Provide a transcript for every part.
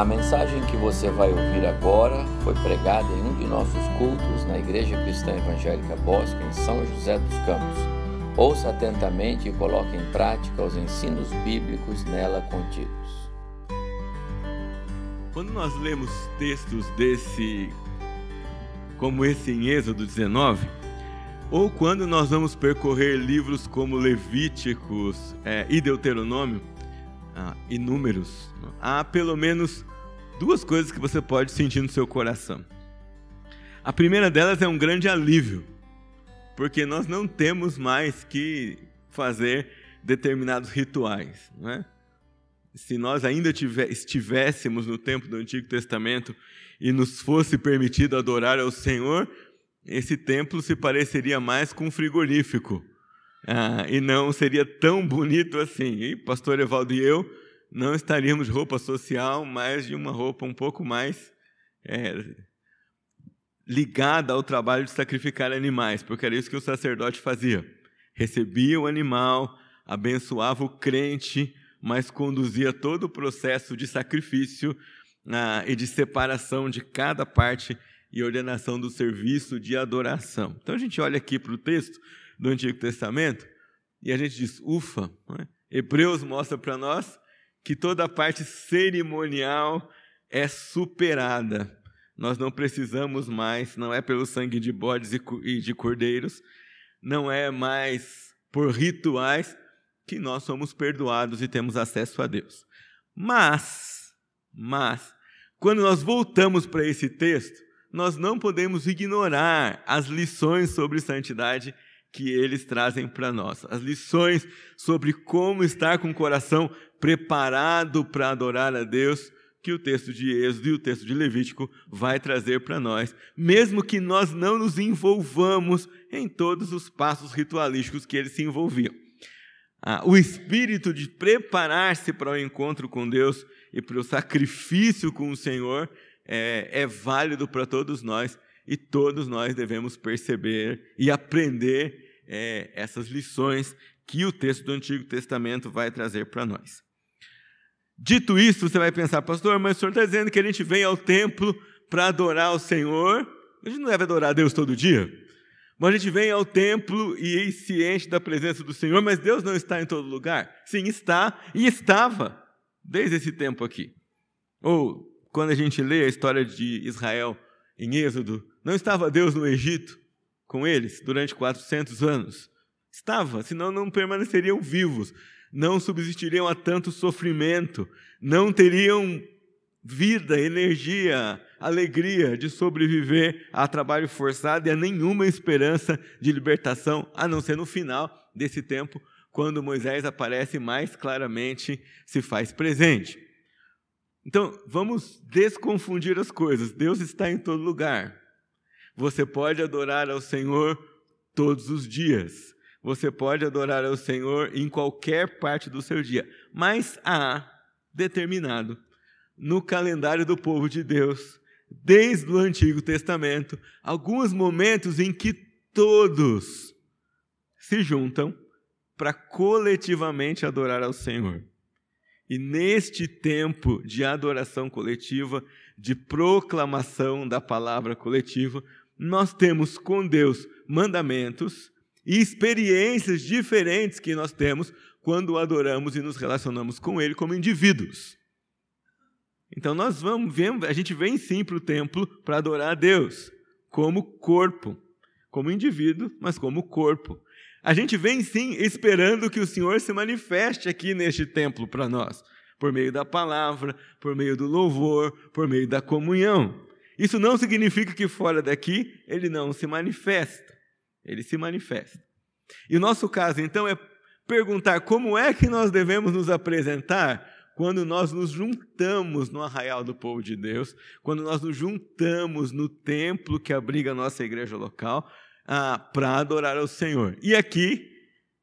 A mensagem que você vai ouvir agora foi pregada em um de nossos cultos na Igreja Cristã Evangélica Bosque, em São José dos Campos. Ouça atentamente e coloque em prática os ensinos bíblicos nela contidos. Quando nós lemos textos desse, como esse em Êxodo 19, ou quando nós vamos percorrer livros como Levíticos é, e Deuteronômio, ah, e números, há pelo menos duas coisas que você pode sentir no seu coração. A primeira delas é um grande alívio, porque nós não temos mais que fazer determinados rituais. Não é? Se nós ainda estivéssemos no tempo do Antigo Testamento e nos fosse permitido adorar ao Senhor, esse templo se pareceria mais com um frigorífico. Ah, e não seria tão bonito assim. E pastor Evaldo e eu não estaríamos de roupa social, mas de uma roupa um pouco mais é, ligada ao trabalho de sacrificar animais, porque era isso que o sacerdote fazia. Recebia o animal, abençoava o crente, mas conduzia todo o processo de sacrifício ah, e de separação de cada parte e ordenação do serviço de adoração. Então a gente olha aqui para o texto do Antigo Testamento e a gente diz: ufa, é? Hebreus mostra para nós que toda a parte cerimonial é superada. Nós não precisamos mais, não é pelo sangue de bodes e de cordeiros, não é mais por rituais que nós somos perdoados e temos acesso a Deus. Mas, mas, quando nós voltamos para esse texto, nós não podemos ignorar as lições sobre santidade que eles trazem para nós. As lições sobre como estar com o coração preparado para adorar a Deus, que o texto de Êxodo e o texto de Levítico vai trazer para nós, mesmo que nós não nos envolvamos em todos os passos ritualísticos que eles se envolviam. Ah, o espírito de preparar-se para o encontro com Deus e para o sacrifício com o Senhor é, é válido para todos nós e todos nós devemos perceber e aprender é, essas lições que o texto do Antigo Testamento vai trazer para nós. Dito isso, você vai pensar, pastor, mas o senhor está dizendo que a gente vem ao templo para adorar o Senhor. A gente não deve adorar Deus todo dia. Mas a gente vem ao templo e se enche da presença do Senhor, mas Deus não está em todo lugar. Sim, está e estava desde esse tempo aqui. Ou quando a gente lê a história de Israel em Êxodo, não estava Deus no Egito com eles durante 400 anos? Estava, senão não permaneceriam vivos não subsistiriam a tanto sofrimento, não teriam vida, energia, alegria de sobreviver a trabalho forçado e a nenhuma esperança de libertação, a não ser no final desse tempo, quando Moisés aparece mais claramente, se faz presente. Então, vamos desconfundir as coisas. Deus está em todo lugar. Você pode adorar ao Senhor todos os dias. Você pode adorar ao Senhor em qualquer parte do seu dia, mas há determinado no calendário do povo de Deus, desde o Antigo Testamento, alguns momentos em que todos se juntam para coletivamente adorar ao Senhor. E neste tempo de adoração coletiva, de proclamação da palavra coletiva, nós temos com Deus mandamentos, e experiências diferentes que nós temos quando adoramos e nos relacionamos com Ele como indivíduos. Então nós vamos, a gente vem sim para o templo para adorar a Deus, como corpo, como indivíduo, mas como corpo. A gente vem sim esperando que o Senhor se manifeste aqui neste templo para nós, por meio da palavra, por meio do louvor, por meio da comunhão. Isso não significa que fora daqui ele não se manifesta. Ele se manifesta. E o nosso caso, então, é perguntar como é que nós devemos nos apresentar quando nós nos juntamos no arraial do povo de Deus, quando nós nos juntamos no templo que abriga a nossa igreja local ah, para adorar ao Senhor. E aqui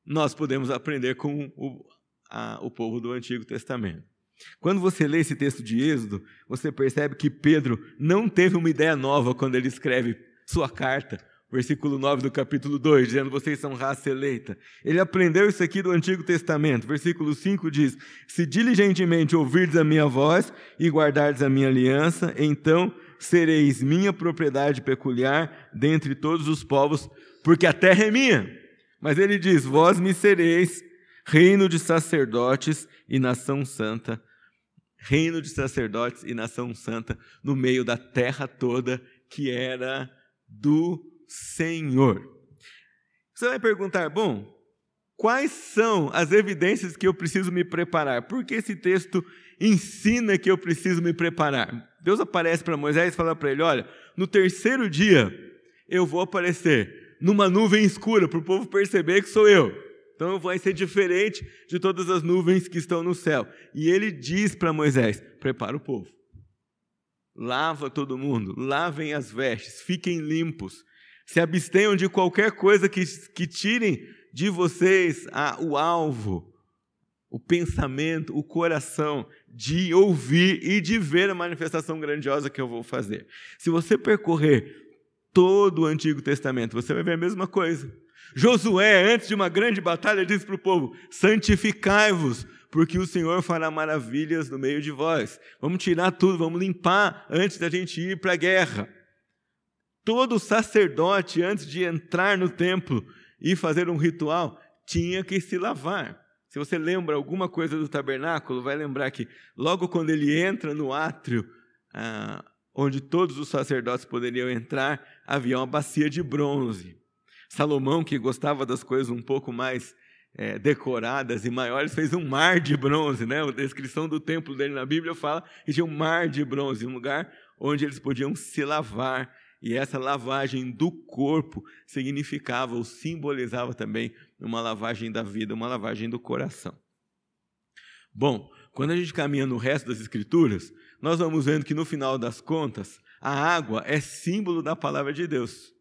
nós podemos aprender com o, a, o povo do Antigo Testamento. Quando você lê esse texto de Êxodo, você percebe que Pedro não teve uma ideia nova quando ele escreve sua carta versículo 9 do capítulo 2, dizendo: Vocês são raça eleita. Ele aprendeu isso aqui do Antigo Testamento. Versículo 5 diz: Se diligentemente ouvirdes a minha voz e guardardes a minha aliança, então sereis minha propriedade peculiar dentre todos os povos, porque a terra é minha. Mas ele diz: Vós me sereis reino de sacerdotes e nação santa. Reino de sacerdotes e nação santa no meio da terra toda que era do Senhor. Você vai perguntar, bom, quais são as evidências que eu preciso me preparar? Por que esse texto ensina que eu preciso me preparar? Deus aparece para Moisés e fala para ele: olha, no terceiro dia eu vou aparecer numa nuvem escura para o povo perceber que sou eu. Então vai ser diferente de todas as nuvens que estão no céu. E ele diz para Moisés: prepara o povo. Lava todo mundo, lavem as vestes, fiquem limpos, se abstenham de qualquer coisa que, que tirem de vocês a, o alvo, o pensamento, o coração de ouvir e de ver a manifestação grandiosa que eu vou fazer. Se você percorrer todo o Antigo Testamento, você vai ver a mesma coisa. Josué, antes de uma grande batalha, disse para o povo: santificai-vos, porque o Senhor fará maravilhas no meio de vós. Vamos tirar tudo, vamos limpar antes da gente ir para a guerra. Todo sacerdote, antes de entrar no templo e fazer um ritual, tinha que se lavar. Se você lembra alguma coisa do tabernáculo, vai lembrar que logo quando ele entra no átrio, ah, onde todos os sacerdotes poderiam entrar, havia uma bacia de bronze. Salomão, que gostava das coisas um pouco mais é, decoradas e maiores, fez um mar de bronze. Né? A descrição do templo dele na Bíblia fala que tinha um mar de bronze, um lugar onde eles podiam se lavar e essa lavagem do corpo significava ou simbolizava também uma lavagem da vida, uma lavagem do coração. Bom, quando a gente caminha no resto das Escrituras, nós vamos vendo que no final das contas, a água é símbolo da palavra de Deus.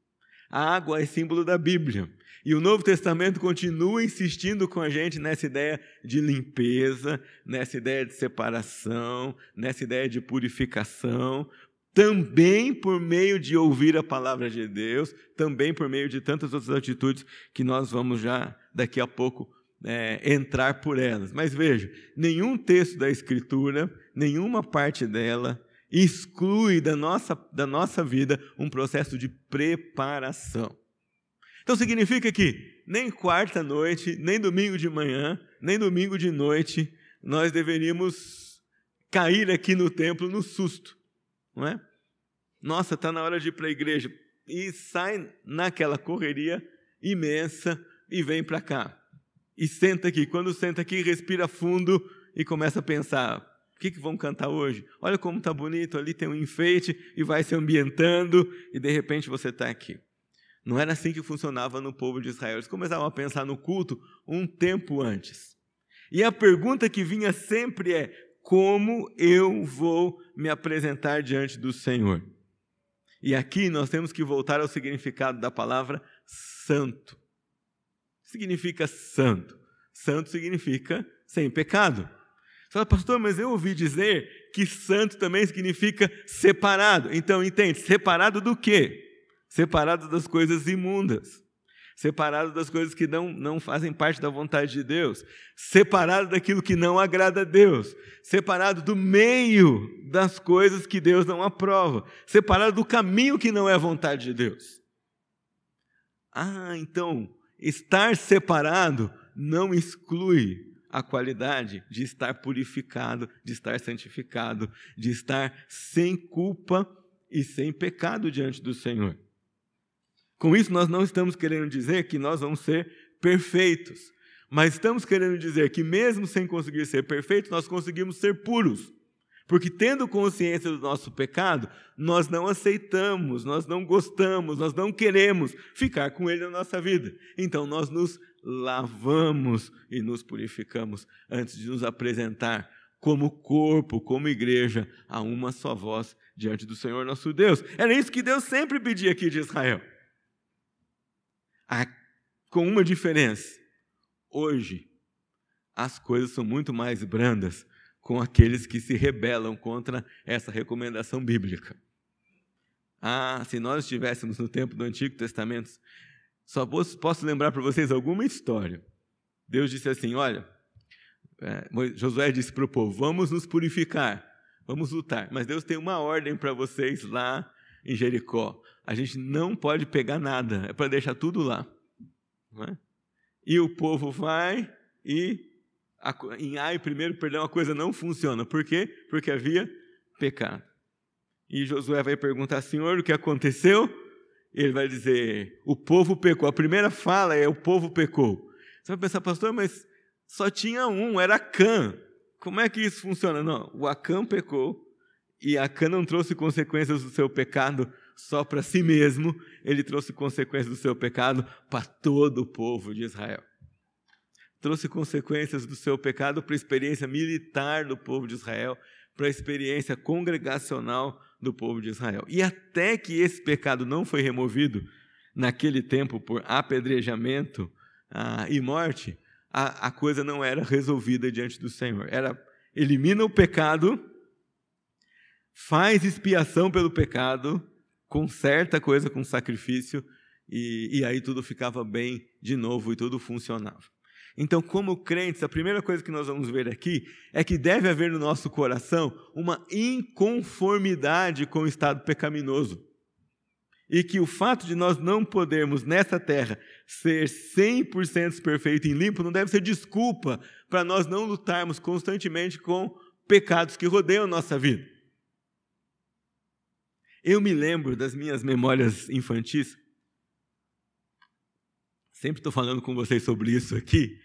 A água é símbolo da Bíblia. E o Novo Testamento continua insistindo com a gente nessa ideia de limpeza, nessa ideia de separação, nessa ideia de purificação, também por meio de ouvir a palavra de Deus, também por meio de tantas outras atitudes que nós vamos já daqui a pouco é, entrar por elas. Mas veja, nenhum texto da Escritura, nenhuma parte dela, exclui da nossa, da nossa vida um processo de preparação. Então significa que nem quarta-noite, nem domingo de manhã, nem domingo de noite, nós deveríamos cair aqui no templo no susto não é? Nossa, está na hora de ir para a igreja. E sai naquela correria imensa e vem para cá. E senta aqui. Quando senta aqui, respira fundo e começa a pensar: o que, que vão cantar hoje? Olha como está bonito, ali tem um enfeite e vai se ambientando, e de repente você está aqui. Não era assim que funcionava no povo de Israel. Eles começavam a pensar no culto um tempo antes. E a pergunta que vinha sempre é: como eu vou me apresentar diante do Senhor. E aqui nós temos que voltar ao significado da palavra santo. Significa santo. Santo significa sem pecado. Você fala, pastor, mas eu ouvi dizer que santo também significa separado. Então, entende? Separado do quê? Separado das coisas imundas separado das coisas que não, não fazem parte da vontade de Deus, separado daquilo que não agrada a Deus, separado do meio das coisas que Deus não aprova, separado do caminho que não é a vontade de Deus. Ah, então, estar separado não exclui a qualidade de estar purificado, de estar santificado, de estar sem culpa e sem pecado diante do Senhor. Com isso, nós não estamos querendo dizer que nós vamos ser perfeitos, mas estamos querendo dizer que, mesmo sem conseguir ser perfeitos, nós conseguimos ser puros. Porque, tendo consciência do nosso pecado, nós não aceitamos, nós não gostamos, nós não queremos ficar com ele na nossa vida. Então, nós nos lavamos e nos purificamos antes de nos apresentar como corpo, como igreja, a uma só voz diante do Senhor nosso Deus. Era isso que Deus sempre pedia aqui de Israel com uma diferença. Hoje, as coisas são muito mais brandas com aqueles que se rebelam contra essa recomendação bíblica. Ah, se nós estivéssemos no tempo do Antigo Testamento, só posso lembrar para vocês alguma história. Deus disse assim: Olha, é, Josué disse para o povo: Vamos nos purificar, vamos lutar. Mas Deus tem uma ordem para vocês lá em Jericó. A gente não pode pegar nada, é para deixar tudo lá. É? E o povo vai e em Ai, primeiro, perdão, a coisa não funciona. Por quê? Porque havia pecado. E Josué vai perguntar, Senhor, o que aconteceu? Ele vai dizer, o povo pecou. A primeira fala é, o povo pecou. Você vai pensar, pastor, mas só tinha um, era Acã. Como é que isso funciona? Não, o Acã pecou, e Acã não trouxe consequências do seu pecado só para si mesmo, ele trouxe consequências do seu pecado para todo o povo de Israel. Trouxe consequências do seu pecado para a experiência militar do povo de Israel, para a experiência congregacional do povo de Israel. E até que esse pecado não foi removido naquele tempo por apedrejamento ah, e morte, a, a coisa não era resolvida diante do Senhor. Era elimina o pecado, faz expiação pelo pecado, conserta a coisa com sacrifício, e, e aí tudo ficava bem de novo e tudo funcionava. Então, como crentes, a primeira coisa que nós vamos ver aqui é que deve haver no nosso coração uma inconformidade com o estado pecaminoso. E que o fato de nós não podermos nessa terra ser 100% perfeito e limpo não deve ser desculpa para nós não lutarmos constantemente com pecados que rodeiam a nossa vida. Eu me lembro das minhas memórias infantis. Sempre estou falando com vocês sobre isso aqui,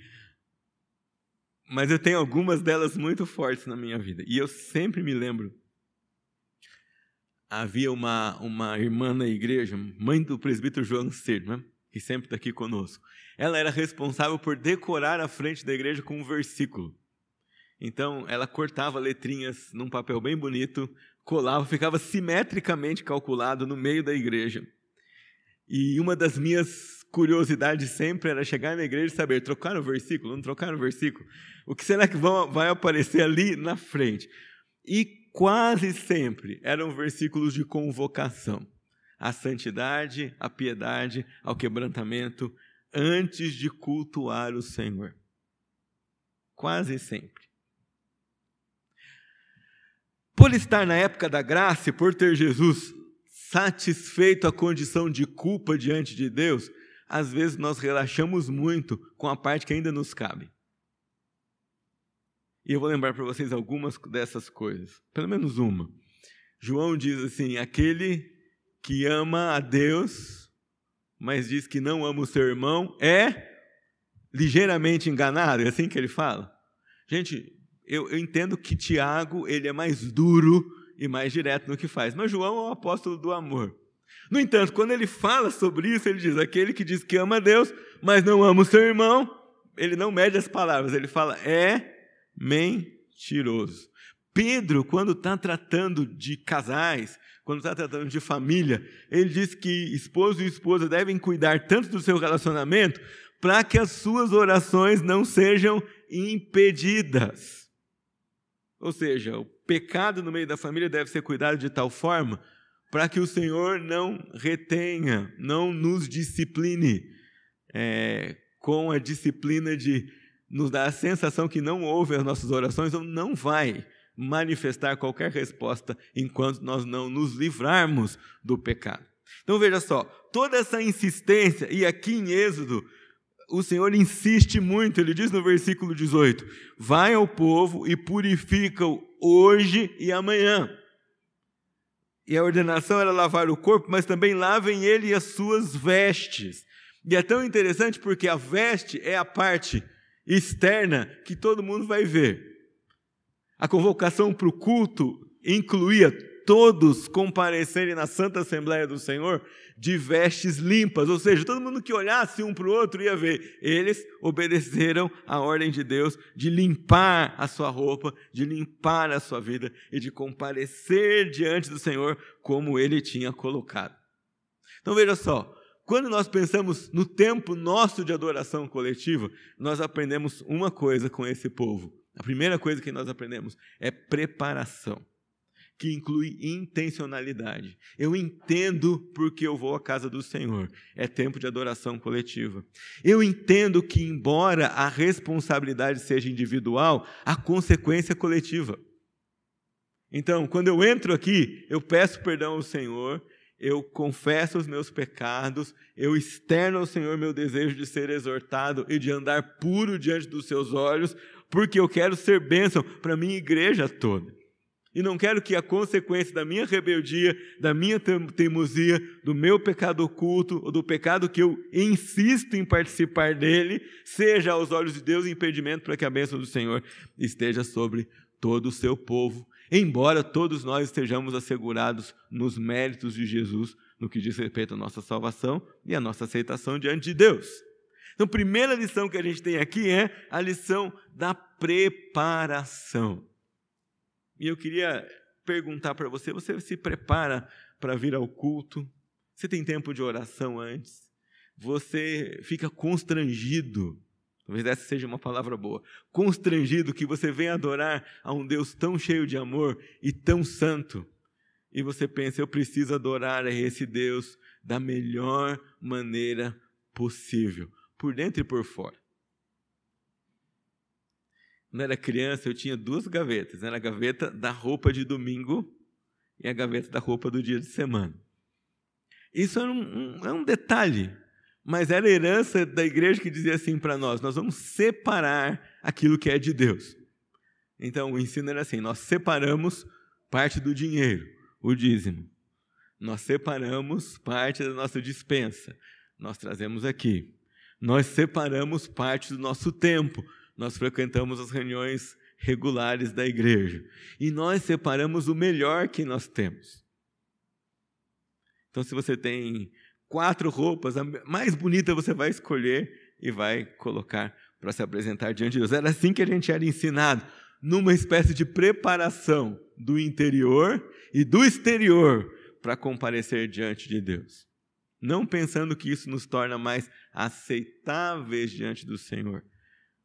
mas eu tenho algumas delas muito fortes na minha vida. E eu sempre me lembro. Havia uma, uma irmã na igreja, mãe do presbítero João Ser, né? que sempre está aqui conosco. Ela era responsável por decorar a frente da igreja com um versículo. Então, ela cortava letrinhas num papel bem bonito, colava, ficava simetricamente calculado no meio da igreja. E uma das minhas curiosidades sempre era chegar na igreja e saber, trocaram o versículo? Não trocaram o versículo? O que será que vai aparecer ali na frente? E quase sempre eram versículos de convocação à santidade, à piedade, ao quebrantamento, antes de cultuar o Senhor. Quase sempre. Por estar na época da graça e por ter Jesus satisfeito a condição de culpa diante de Deus, às vezes nós relaxamos muito com a parte que ainda nos cabe. E eu vou lembrar para vocês algumas dessas coisas, pelo menos uma. João diz assim: aquele que ama a Deus, mas diz que não ama o seu irmão, é ligeiramente enganado, é assim que ele fala? Gente, eu, eu entendo que Tiago ele é mais duro e mais direto no que faz, mas João é o apóstolo do amor. No entanto, quando ele fala sobre isso, ele diz: aquele que diz que ama a Deus, mas não ama o seu irmão, ele não mede as palavras, ele fala: é mentiroso. Pedro, quando está tratando de casais, quando está tratando de família, ele diz que esposo e esposa devem cuidar tanto do seu relacionamento para que as suas orações não sejam impedidas. Ou seja, o pecado no meio da família deve ser cuidado de tal forma para que o Senhor não retenha, não nos discipline é, com a disciplina de nos dar a sensação que não ouve as nossas orações ou não vai manifestar qualquer resposta enquanto nós não nos livrarmos do pecado. Então veja só, toda essa insistência, e aqui em Êxodo, o Senhor insiste muito, ele diz no versículo 18: Vai ao povo e purifica-o hoje e amanhã. E a ordenação era lavar o corpo, mas também lavem ele e as suas vestes. E é tão interessante porque a veste é a parte externa que todo mundo vai ver. A convocação para o culto incluía todos comparecerem na Santa Assembleia do Senhor de vestes limpas, ou seja, todo mundo que olhasse um para o outro ia ver. Eles obedeceram à ordem de Deus de limpar a sua roupa, de limpar a sua vida e de comparecer diante do Senhor como ele tinha colocado. Então veja só, quando nós pensamos no tempo nosso de adoração coletiva, nós aprendemos uma coisa com esse povo. A primeira coisa que nós aprendemos é preparação. Que inclui intencionalidade. Eu entendo porque eu vou à casa do Senhor. É tempo de adoração coletiva. Eu entendo que, embora a responsabilidade seja individual, a consequência é coletiva. Então, quando eu entro aqui, eu peço perdão ao Senhor, eu confesso os meus pecados, eu externo ao Senhor meu desejo de ser exortado e de andar puro diante dos seus olhos, porque eu quero ser bênção para a minha igreja toda. E não quero que a consequência da minha rebeldia, da minha teimosia, do meu pecado oculto, ou do pecado que eu insisto em participar dele, seja aos olhos de Deus impedimento para que a bênção do Senhor esteja sobre todo o seu povo, embora todos nós estejamos assegurados nos méritos de Jesus no que diz respeito à nossa salvação e à nossa aceitação diante de Deus. Então, a primeira lição que a gente tem aqui é a lição da preparação. E eu queria perguntar para você: você se prepara para vir ao culto? Você tem tempo de oração antes? Você fica constrangido? Talvez essa seja uma palavra boa. Constrangido que você vem adorar a um Deus tão cheio de amor e tão santo. E você pensa, eu preciso adorar a esse Deus da melhor maneira possível, por dentro e por fora. Quando era criança, eu tinha duas gavetas. Era a gaveta da roupa de domingo e a gaveta da roupa do dia de semana. Isso era um, um, é um detalhe, mas era a herança da igreja que dizia assim para nós: nós vamos separar aquilo que é de Deus. Então, o ensino era assim: nós separamos parte do dinheiro, o dízimo. Nós separamos parte da nossa dispensa, nós trazemos aqui. Nós separamos parte do nosso tempo, nós frequentamos as reuniões regulares da igreja e nós separamos o melhor que nós temos. Então, se você tem quatro roupas, a mais bonita você vai escolher e vai colocar para se apresentar diante de Deus. Era assim que a gente era ensinado, numa espécie de preparação do interior e do exterior para comparecer diante de Deus. Não pensando que isso nos torna mais aceitáveis diante do Senhor,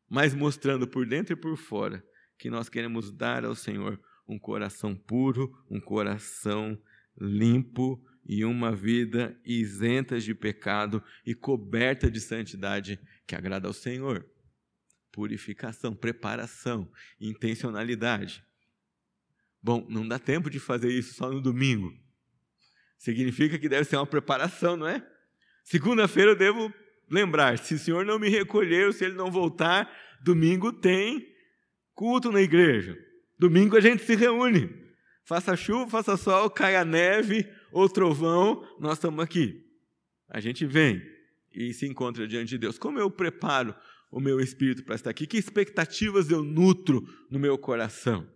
mas mostrando por dentro e por fora que nós queremos dar ao Senhor um coração puro, um coração limpo e uma vida isenta de pecado e coberta de santidade que agrada ao Senhor. Purificação, preparação, intencionalidade. Bom, não dá tempo de fazer isso só no domingo. Significa que deve ser uma preparação, não é? Segunda-feira eu devo lembrar: se o Senhor não me recolher, se ele não voltar, domingo tem culto na igreja. Domingo a gente se reúne. Faça chuva, faça sol, caia neve ou trovão, nós estamos aqui. A gente vem e se encontra diante de Deus. Como eu preparo o meu espírito para estar aqui? Que expectativas eu nutro no meu coração?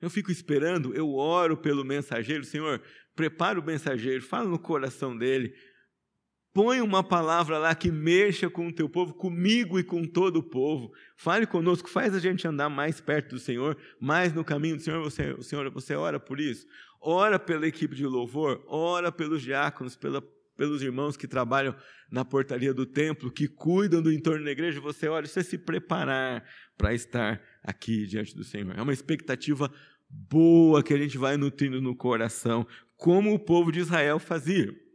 Eu fico esperando, eu oro pelo mensageiro, Senhor, prepara o mensageiro, fala no coração dele, Põe uma palavra lá que mexa com o teu povo, comigo e com todo o povo. Fale conosco, faz a gente andar mais perto do Senhor, mais no caminho do Senhor. Você, Senhor, você ora por isso? Ora pela equipe de louvor, ora pelos diáconos, pela, pelos irmãos que trabalham na portaria do templo, que cuidam do entorno da igreja. Você ora, você se preparar para estar aqui diante do Senhor. É uma expectativa boa que a gente vai nutrindo no coração, como o povo de Israel fazia.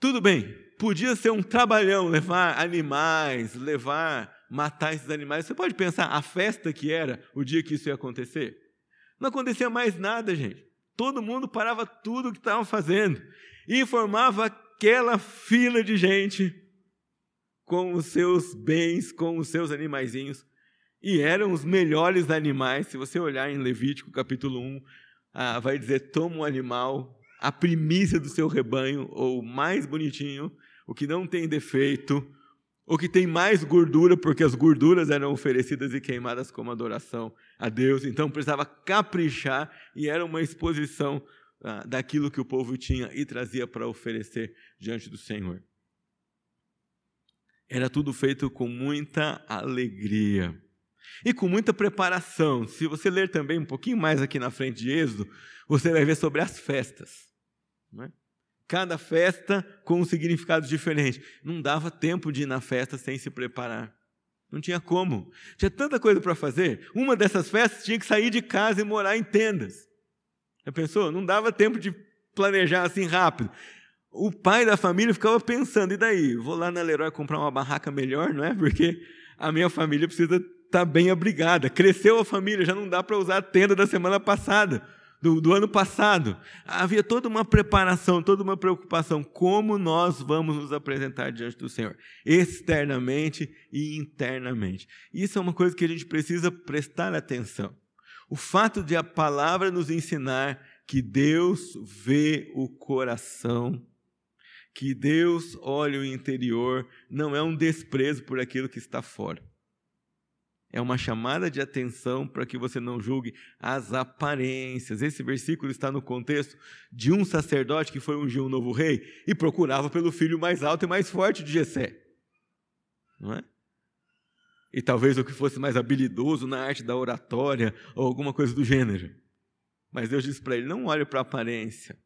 Tudo bem, podia ser um trabalhão levar animais, levar, matar esses animais. Você pode pensar a festa que era o dia que isso ia acontecer? Não acontecia mais nada, gente. Todo mundo parava tudo o que estava fazendo e formava aquela fila de gente com os seus bens, com os seus animaizinhos. E eram os melhores animais. Se você olhar em Levítico capítulo 1, ah, vai dizer: toma um animal a primícia do seu rebanho, ou mais bonitinho, o que não tem defeito, o que tem mais gordura, porque as gorduras eram oferecidas e queimadas como adoração a Deus, então precisava caprichar e era uma exposição ah, daquilo que o povo tinha e trazia para oferecer diante do Senhor. Era tudo feito com muita alegria e com muita preparação. Se você ler também um pouquinho mais aqui na frente de Êxodo, você vai ver sobre as festas. É? Cada festa com um significado diferente. Não dava tempo de ir na festa sem se preparar. Não tinha como. Tinha tanta coisa para fazer. Uma dessas festas tinha que sair de casa e morar em tendas. Já pensou? Não dava tempo de planejar assim rápido. O pai da família ficava pensando, e daí? Vou lá na Leroy comprar uma barraca melhor, não é? Porque a minha família precisa estar tá bem abrigada. Cresceu a família, já não dá para usar a tenda da semana passada, do, do ano passado. Havia toda uma preparação, toda uma preocupação. Como nós vamos nos apresentar diante do Senhor? Externamente e internamente. Isso é uma coisa que a gente precisa prestar atenção. O fato de a palavra nos ensinar que Deus vê o coração, que Deus olha o interior, não é um desprezo por aquilo que está fora. É uma chamada de atenção para que você não julgue as aparências. Esse versículo está no contexto de um sacerdote que foi ungir um novo rei e procurava pelo filho mais alto e mais forte de Jessé. Não é? E talvez o que fosse mais habilidoso na arte da oratória ou alguma coisa do gênero. Mas Deus disse para ele: não olhe para a aparência.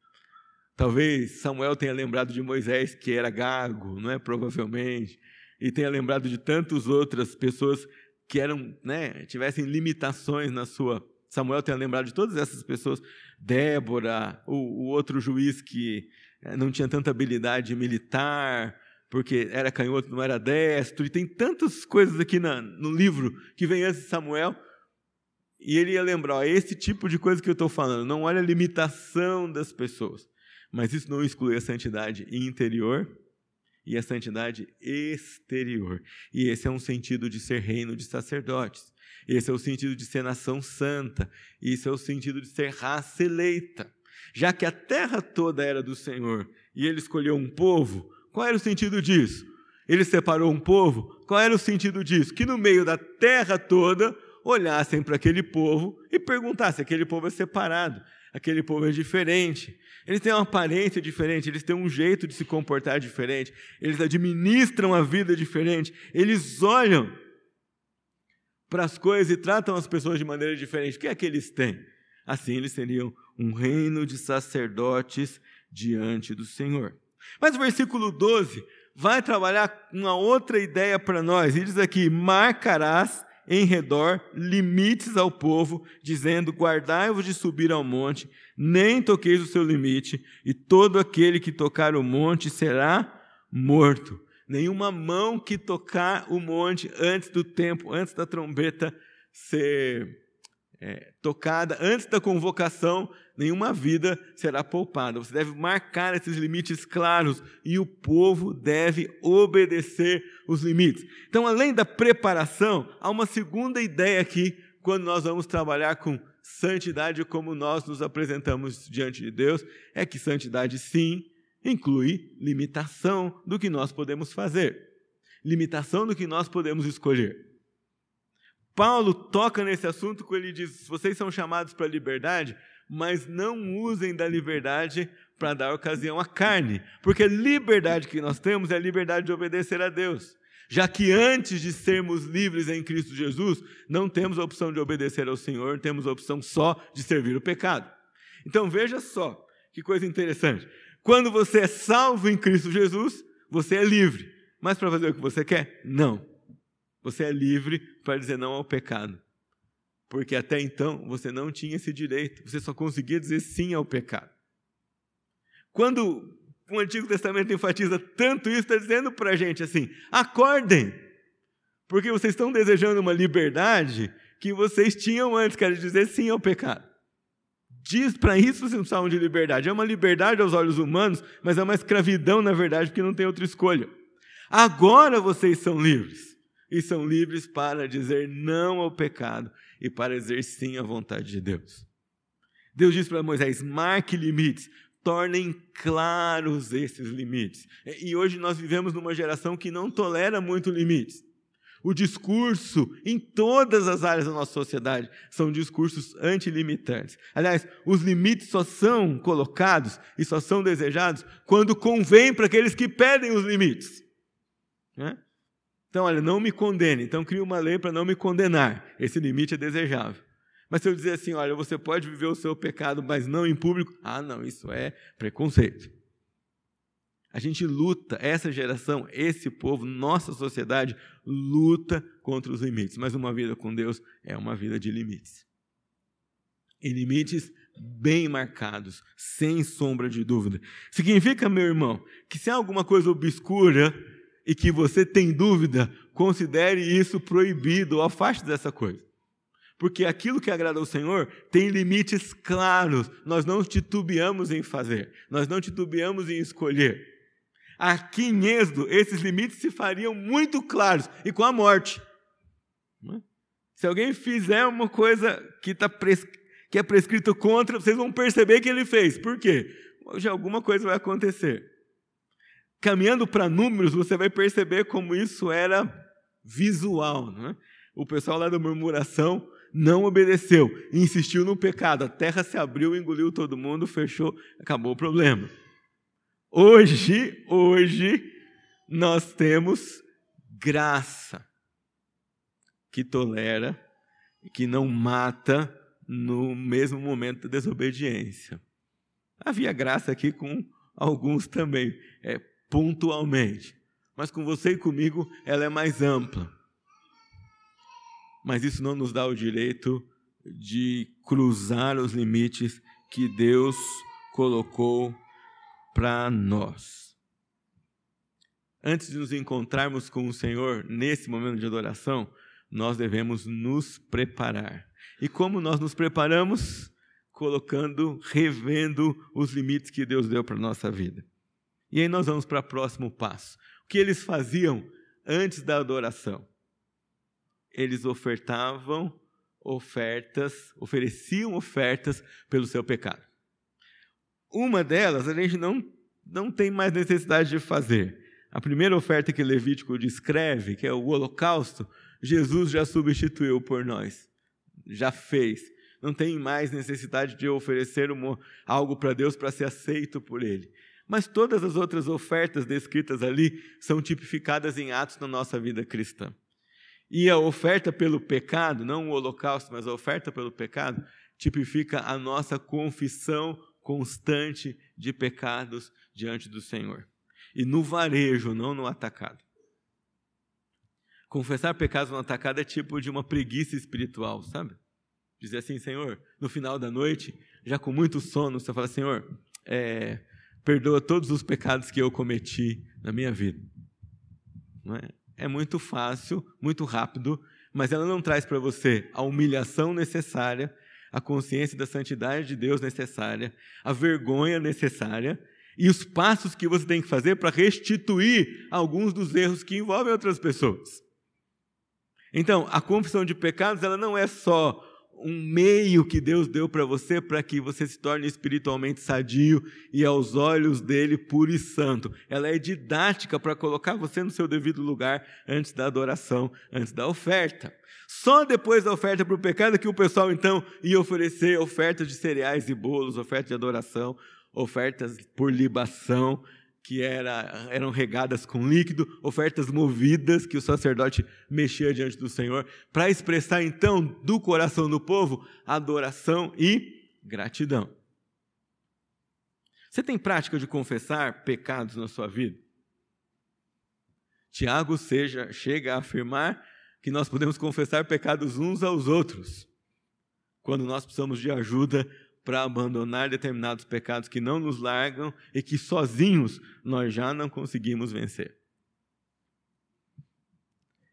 Talvez Samuel tenha lembrado de Moisés, que era gago, não é? Provavelmente. E tenha lembrado de tantas outras pessoas que eram, né, tivessem limitações na sua. Samuel tenha lembrado de todas essas pessoas. Débora, o, o outro juiz que eh, não tinha tanta habilidade militar, porque era canhoto, não era destro, e tem tantas coisas aqui na, no livro que vem antes de Samuel, e ele ia lembrar, ó, esse tipo de coisa que eu estou falando, não olha a limitação das pessoas, mas isso não exclui a santidade interior e a santidade exterior. E esse é um sentido de ser reino de sacerdotes. Esse é o sentido de ser nação santa. Isso é o sentido de ser raça eleita. Já que a terra toda era do Senhor e ele escolheu um povo, qual era o sentido disso? Ele separou um povo. Qual era o sentido disso? Que no meio da terra toda olhassem para aquele povo e perguntassem: aquele povo é separado, aquele povo é diferente. Eles têm uma aparência diferente, eles têm um jeito de se comportar diferente, eles administram a vida diferente, eles olham para as coisas e tratam as pessoas de maneira diferente. O que é que eles têm? Assim, eles seriam um reino de sacerdotes diante do Senhor. Mas o versículo 12 vai trabalhar uma outra ideia para nós. Ele diz aqui: marcarás em redor limites ao povo, dizendo: Guardai-vos de subir ao monte, nem toqueis o seu limite, e todo aquele que tocar o monte será morto. Nenhuma mão que tocar o monte antes do tempo, antes da trombeta ser é, tocada, antes da convocação, nenhuma vida será poupada. Você deve marcar esses limites claros e o povo deve obedecer os limites. Então, além da preparação, há uma segunda ideia aqui quando nós vamos trabalhar com santidade como nós nos apresentamos diante de Deus, é que santidade sim inclui limitação do que nós podemos fazer. Limitação do que nós podemos escolher. Paulo toca nesse assunto quando ele diz: vocês são chamados para a liberdade, mas não usem da liberdade para dar ocasião à carne, porque a liberdade que nós temos é a liberdade de obedecer a Deus. Já que antes de sermos livres em Cristo Jesus, não temos a opção de obedecer ao Senhor, temos a opção só de servir o pecado. Então veja só, que coisa interessante. Quando você é salvo em Cristo Jesus, você é livre. Mas para fazer o que você quer? Não. Você é livre para dizer não ao pecado porque até então você não tinha esse direito, você só conseguia dizer sim ao pecado. Quando o Antigo Testamento enfatiza tanto isso, está dizendo para a gente assim: acordem, porque vocês estão desejando uma liberdade que vocês tinham antes, quer dizer sim ao pecado. Diz para isso vocês não precisavam de liberdade. É uma liberdade aos olhos humanos, mas é uma escravidão, na verdade, porque não tem outra escolha. Agora vocês são livres. E são livres para dizer não ao pecado e para dizer sim à vontade de Deus. Deus diz para Moisés: marque limites, tornem claros esses limites. E hoje nós vivemos numa geração que não tolera muito limites. O discurso em todas as áreas da nossa sociedade são discursos antilimitantes. Aliás, os limites só são colocados e só são desejados quando convém para aqueles que pedem os limites. Né? Então, olha, não me condene. Então, cria uma lei para não me condenar. Esse limite é desejável. Mas se eu dizer assim, olha, você pode viver o seu pecado, mas não em público, ah, não, isso é preconceito. A gente luta, essa geração, esse povo, nossa sociedade luta contra os limites. Mas uma vida com Deus é uma vida de limites. E limites bem marcados, sem sombra de dúvida. Significa, meu irmão, que se há alguma coisa obscura e que você tem dúvida, considere isso proibido, afaste dessa coisa. Porque aquilo que agrada ao Senhor tem limites claros. Nós não titubeamos em fazer, nós não titubeamos em escolher. Aqui em Êxodo, esses limites se fariam muito claros e com a morte. É? Se alguém fizer uma coisa que, tá pres... que é prescrito contra, vocês vão perceber que ele fez. Por quê? Hoje alguma coisa vai acontecer. Caminhando para números, você vai perceber como isso era visual. Não é? O pessoal lá da murmuração não obedeceu, insistiu no pecado, a terra se abriu, engoliu todo mundo, fechou, acabou o problema. Hoje, hoje, nós temos graça que tolera, que não mata no mesmo momento da desobediência. Havia graça aqui com alguns também, é, pontualmente, mas com você e comigo ela é mais ampla mas isso não nos dá o direito de cruzar os limites que Deus colocou para nós. Antes de nos encontrarmos com o Senhor nesse momento de adoração, nós devemos nos preparar. E como nós nos preparamos? Colocando, revendo os limites que Deus deu para a nossa vida. E aí nós vamos para o próximo passo. O que eles faziam antes da adoração? eles ofertavam ofertas, ofereciam ofertas pelo seu pecado. Uma delas a gente não, não tem mais necessidade de fazer. A primeira oferta que Levítico descreve, que é o holocausto, Jesus já substituiu por nós, já fez. Não tem mais necessidade de oferecer uma, algo para Deus para ser aceito por Ele. Mas todas as outras ofertas descritas ali são tipificadas em atos na nossa vida cristã. E a oferta pelo pecado, não o holocausto, mas a oferta pelo pecado, tipifica a nossa confissão constante de pecados diante do Senhor. E no varejo, não no atacado. Confessar pecados no atacado é tipo de uma preguiça espiritual, sabe? Dizer assim, Senhor, no final da noite, já com muito sono, você fala, Senhor, é, perdoa todos os pecados que eu cometi na minha vida. É? é muito fácil, muito rápido, mas ela não traz para você a humilhação necessária, a consciência da santidade de Deus necessária, a vergonha necessária e os passos que você tem que fazer para restituir alguns dos erros que envolvem outras pessoas. Então, a confissão de pecados, ela não é só um meio que Deus deu para você para que você se torne espiritualmente sadio e aos olhos dele puro e santo. Ela é didática para colocar você no seu devido lugar antes da adoração, antes da oferta. Só depois da oferta para o pecado que o pessoal então ia oferecer ofertas de cereais e bolos, ofertas de adoração, ofertas por libação, que era, eram regadas com líquido, ofertas movidas que o sacerdote mexia diante do Senhor, para expressar então do coração do povo adoração e gratidão. Você tem prática de confessar pecados na sua vida? Tiago seja, chega a afirmar que nós podemos confessar pecados uns aos outros, quando nós precisamos de ajuda para abandonar determinados pecados que não nos largam e que sozinhos nós já não conseguimos vencer.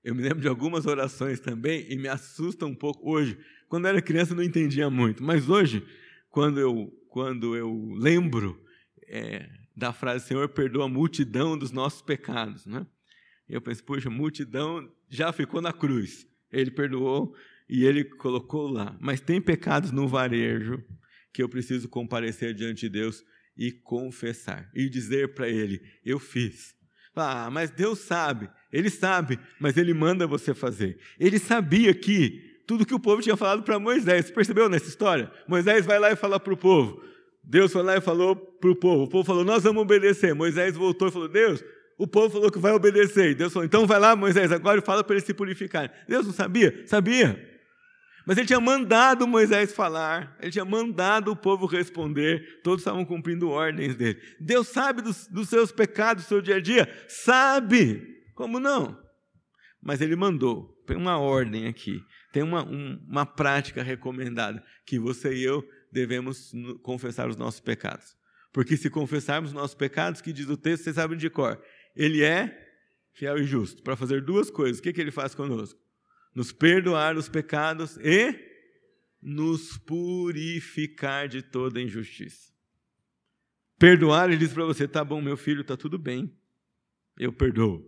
Eu me lembro de algumas orações também e me assusta um pouco hoje. Quando era criança eu não entendia muito, mas hoje, quando eu, quando eu lembro é, da frase Senhor perdoa a multidão dos nossos pecados, né? eu penso, puxa, multidão já ficou na cruz. Ele perdoou e ele colocou lá. Mas tem pecados no varejo que eu preciso comparecer diante de Deus e confessar e dizer para Ele: Eu fiz. Ah, mas Deus sabe, Ele sabe, mas Ele manda você fazer. Ele sabia que tudo que o povo tinha falado para Moisés, você percebeu nessa história? Moisés vai lá e fala para o povo. Deus foi lá e falou para o povo. O povo falou: Nós vamos obedecer. Moisés voltou e falou: Deus, o povo falou que vai obedecer. Deus falou: Então vai lá, Moisés, agora e fala para eles se purificarem. Deus não sabia? Sabia. Mas ele tinha mandado Moisés falar, ele tinha mandado o povo responder, todos estavam cumprindo ordens dele. Deus sabe dos, dos seus pecados, do seu dia a dia? Sabe, como não? Mas ele mandou, tem uma ordem aqui, tem uma, um, uma prática recomendada, que você e eu devemos confessar os nossos pecados. Porque se confessarmos nossos pecados, que diz o texto, vocês sabem de cor, ele é fiel e justo para fazer duas coisas. O que, que ele faz conosco? Nos perdoar os pecados e nos purificar de toda injustiça. Perdoar, ele diz para você: tá bom, meu filho, tá tudo bem, eu perdoo.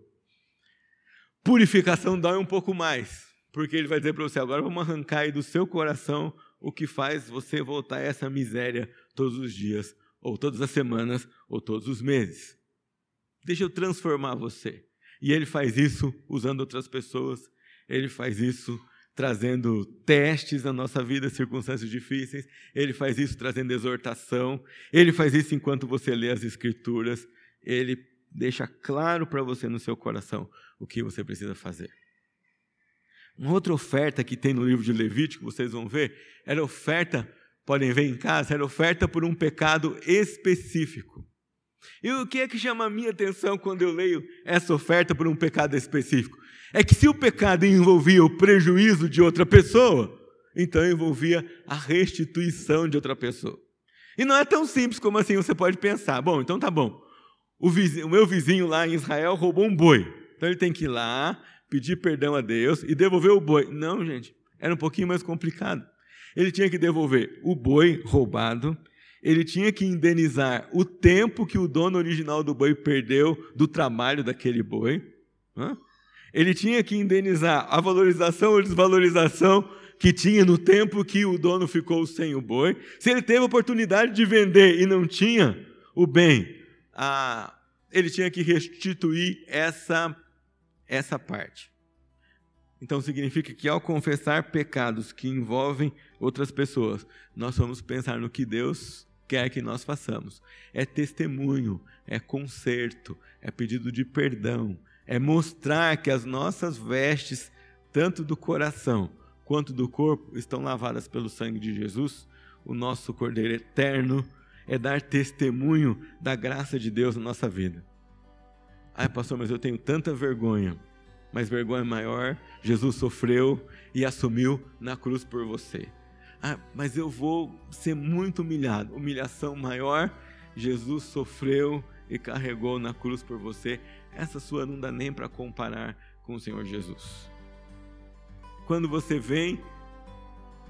Purificação dói um pouco mais, porque ele vai dizer para você: agora vamos arrancar aí do seu coração o que faz você voltar a essa miséria todos os dias, ou todas as semanas, ou todos os meses. Deixa eu transformar você. E ele faz isso usando outras pessoas, ele faz isso trazendo testes na nossa vida, circunstâncias difíceis, ele faz isso trazendo exortação, ele faz isso enquanto você lê as Escrituras, ele deixa claro para você no seu coração o que você precisa fazer. Uma outra oferta que tem no livro de Levítico, vocês vão ver, era oferta, podem ver em casa, era oferta por um pecado específico. E o que é que chama a minha atenção quando eu leio essa oferta por um pecado específico? É que se o pecado envolvia o prejuízo de outra pessoa, então envolvia a restituição de outra pessoa. E não é tão simples como assim você pode pensar. Bom, então tá bom. O, vizinho, o meu vizinho lá em Israel roubou um boi. Então ele tem que ir lá, pedir perdão a Deus e devolver o boi. Não, gente, era um pouquinho mais complicado. Ele tinha que devolver o boi roubado, ele tinha que indenizar o tempo que o dono original do boi perdeu do trabalho daquele boi. Ele tinha que indenizar a valorização ou desvalorização que tinha no tempo que o dono ficou sem o boi. Se ele teve oportunidade de vender e não tinha o bem, a, ele tinha que restituir essa, essa parte. Então significa que ao confessar pecados que envolvem outras pessoas, nós vamos pensar no que Deus quer que nós façamos. É testemunho, é conserto, é pedido de perdão, é mostrar que as nossas vestes, tanto do coração quanto do corpo, estão lavadas pelo sangue de Jesus, o nosso Cordeiro eterno, é dar testemunho da graça de Deus na nossa vida. Ai, pastor, mas eu tenho tanta vergonha. Mas vergonha maior, Jesus sofreu e assumiu na cruz por você. Ah, mas eu vou ser muito humilhado. Humilhação maior, Jesus sofreu e carregou na cruz por você. Essa sua não dá nem para comparar com o Senhor Jesus. Quando você vem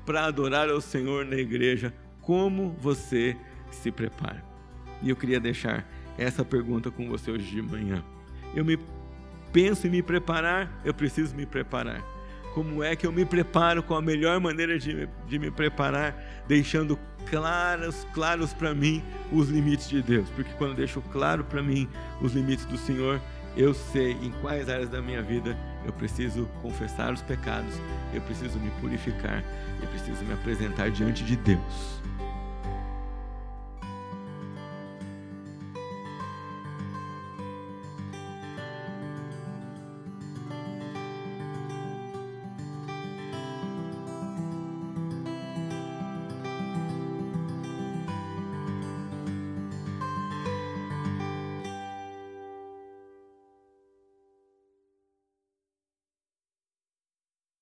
para adorar ao Senhor na igreja, como você se prepara? E eu queria deixar essa pergunta com você hoje de manhã. Eu me penso em me preparar, eu preciso me preparar. Como é que eu me preparo com a melhor maneira de, de me preparar, deixando claros, claros para mim os limites de Deus? Porque quando eu deixo claro para mim os limites do Senhor, eu sei em quais áreas da minha vida eu preciso confessar os pecados, eu preciso me purificar, eu preciso me apresentar diante de Deus